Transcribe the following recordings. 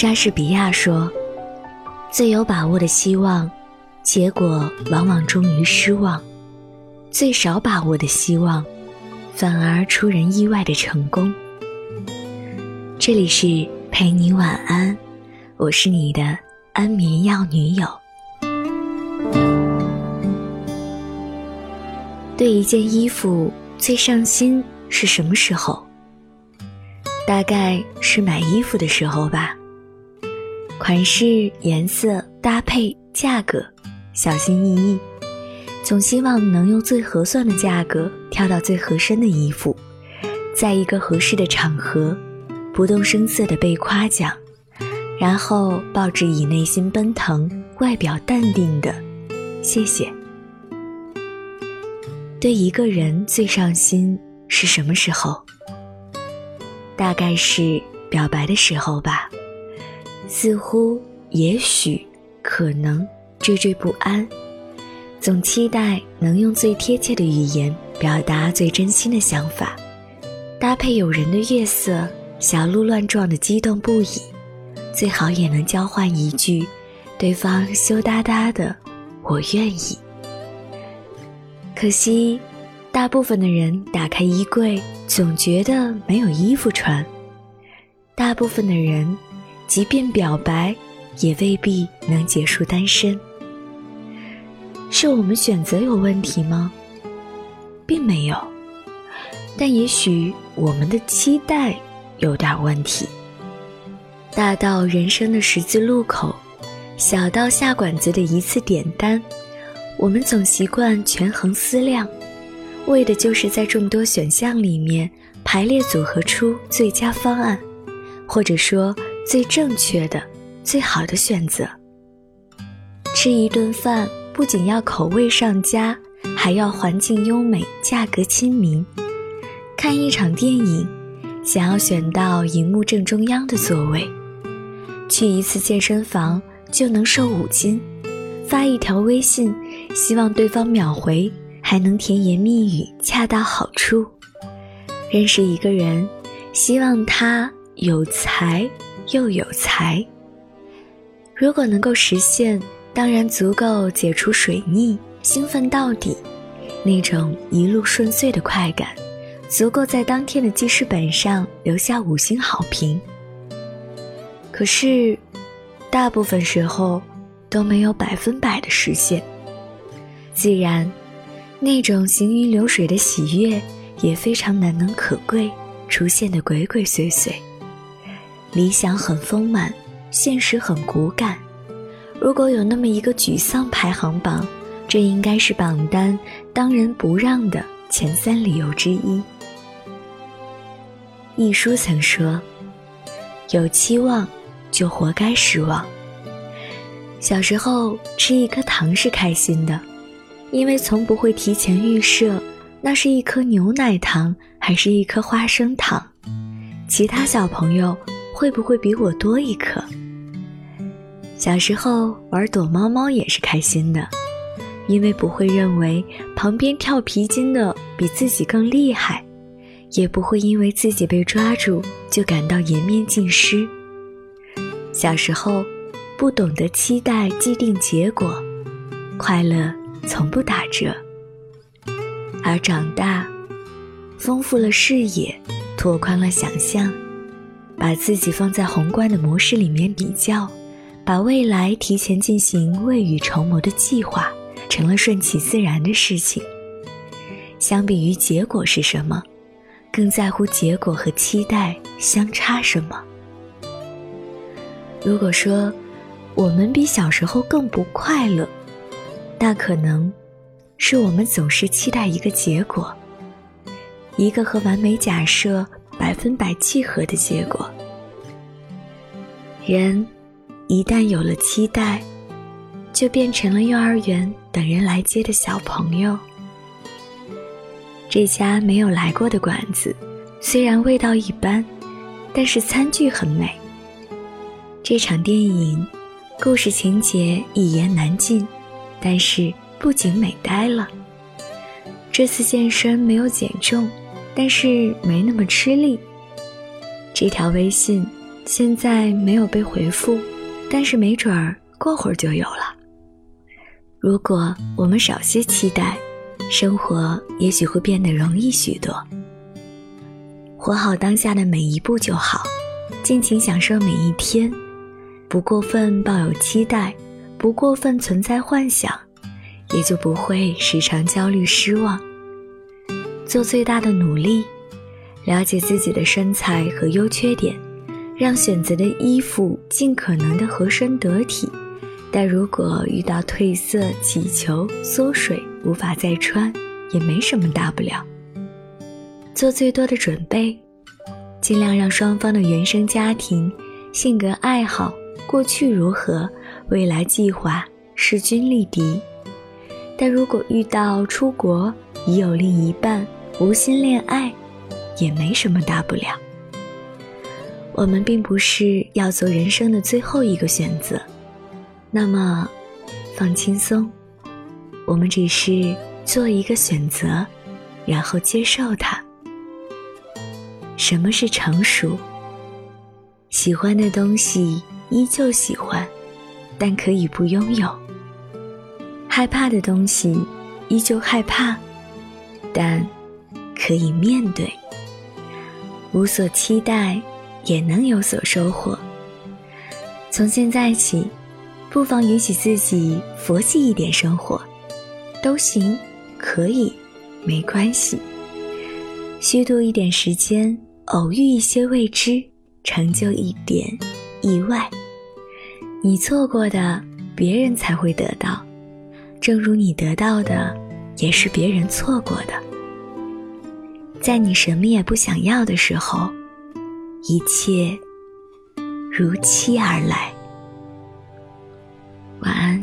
莎士比亚说：“最有把握的希望，结果往往终于失望；最少把握的希望，反而出人意外的成功。”这里是陪你晚安，我是你的安眠药女友。对一件衣服最上心是什么时候？大概是买衣服的时候吧。款式、颜色、搭配、价格，小心翼翼，总希望能用最合算的价格挑到最合身的衣服，在一个合适的场合，不动声色地被夸奖，然后报之以内心奔腾、外表淡定的谢谢。对一个人最上心是什么时候？大概是表白的时候吧。似乎，也许，可能，惴惴不安，总期待能用最贴切的语言表达最真心的想法，搭配有人的月色，小鹿乱撞的激动不已，最好也能交换一句，对方羞答答的“我愿意”。可惜，大部分的人打开衣柜，总觉得没有衣服穿，大部分的人。即便表白，也未必能结束单身。是我们选择有问题吗？并没有，但也许我们的期待有点问题。大到人生的十字路口，小到下馆子的一次点单，我们总习惯权衡思量，为的就是在众多选项里面排列组合出最佳方案，或者说。最正确的、最好的选择。吃一顿饭不仅要口味上佳，还要环境优美、价格亲民。看一场电影，想要选到荧幕正中央的座位。去一次健身房就能瘦五斤。发一条微信，希望对方秒回，还能甜言蜜语，恰到好处。认识一个人，希望他有才。又有才，如果能够实现，当然足够解除水逆，兴奋到底，那种一路顺遂的快感，足够在当天的记事本上留下五星好评。可是，大部分时候都没有百分百的实现，自然，那种行云流水的喜悦也非常难能可贵，出现的鬼鬼祟祟。理想很丰满，现实很骨感。如果有那么一个沮丧排行榜，这应该是榜单当仁不让的前三理由之一。一书曾说：“有期望，就活该失望。”小时候吃一颗糖是开心的，因为从不会提前预设那是一颗牛奶糖还是一颗花生糖。其他小朋友。会不会比我多一颗？小时候玩躲猫猫也是开心的，因为不会认为旁边跳皮筋的比自己更厉害，也不会因为自己被抓住就感到颜面尽失。小时候不懂得期待既定结果，快乐从不打折。而长大，丰富了视野，拓宽了想象。把自己放在宏观的模式里面比较，把未来提前进行未雨绸缪的计划，成了顺其自然的事情。相比于结果是什么，更在乎结果和期待相差什么。如果说我们比小时候更不快乐，那可能是我们总是期待一个结果，一个和完美假设。百分百契合的结果。人一旦有了期待，就变成了幼儿园等人来接的小朋友。这家没有来过的馆子，虽然味道一般，但是餐具很美。这场电影，故事情节一言难尽，但是不仅美呆了。这次健身没有减重。但是没那么吃力。这条微信现在没有被回复，但是没准儿过会儿就有了。如果我们少些期待，生活也许会变得容易许多。活好当下的每一步就好，尽情享受每一天，不过分抱有期待，不过分存在幻想，也就不会时常焦虑失望。做最大的努力，了解自己的身材和优缺点，让选择的衣服尽可能的合身得体。但如果遇到褪色、起球、缩水，无法再穿，也没什么大不了。做最多的准备，尽量让双方的原生家庭、性格、爱好、过去如何、未来计划势均力敌。但如果遇到出国已有另一半、无心恋爱，也没什么大不了。我们并不是要做人生的最后一个选择，那么放轻松，我们只是做一个选择，然后接受它。什么是成熟？喜欢的东西依旧喜欢，但可以不拥有；害怕的东西依旧害怕，但可以面对。无所期待，也能有所收获。从现在起，不妨允许自己佛系一点生活，都行，可以，没关系。虚度一点时间。偶遇一些未知，成就一点意外。你错过的，别人才会得到；正如你得到的，也是别人错过的。在你什么也不想要的时候，一切如期而来。晚安。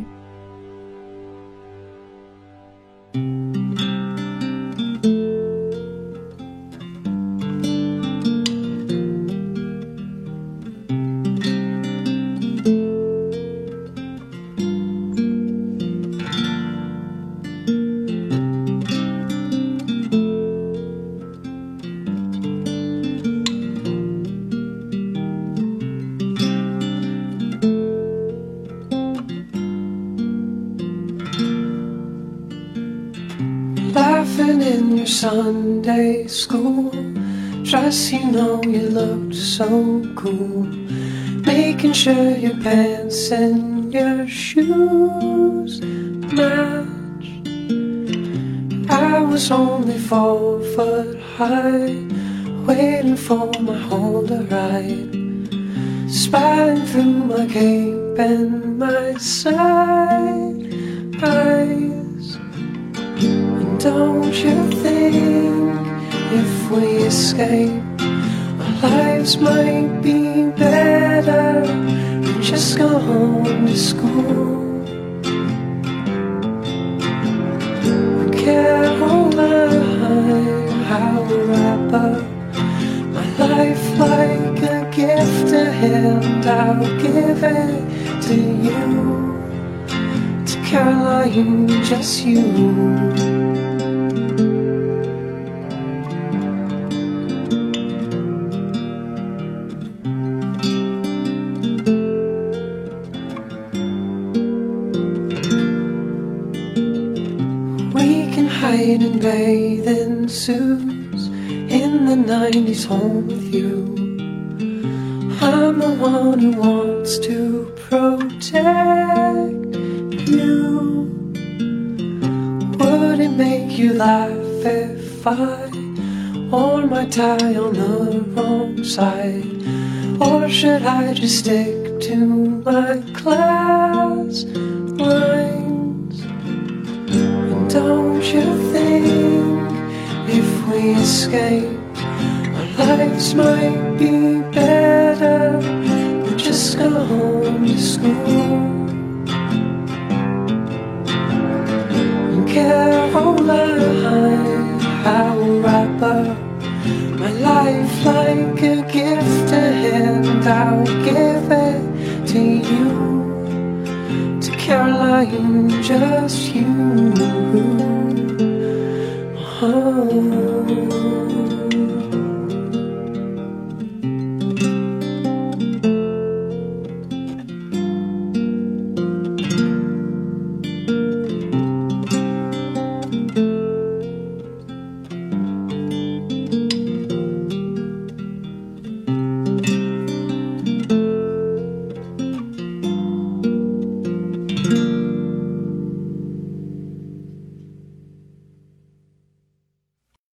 Sunday school dress. You know you looked so cool. Making sure your pants and your shoes matched. I was only four foot high, waiting for my hole to ride. Spying through my cape and my side. Don't you think if we escape, our lives might be better and just go home to school? On, how wrap up my life like a gift to hand. I'll give it to you. To Caroline, just you. Bathing suits in the 90s home with you. I'm the one who wants to protect you. Would it make you laugh if I wore my tie on the wrong side? Or should I just stick to my class don't you think if we escape, our lives might be better? We'll just go home to school. And Caroline, I will wrap up my life like a gift to hand. I'll Caroline, just you. Oh.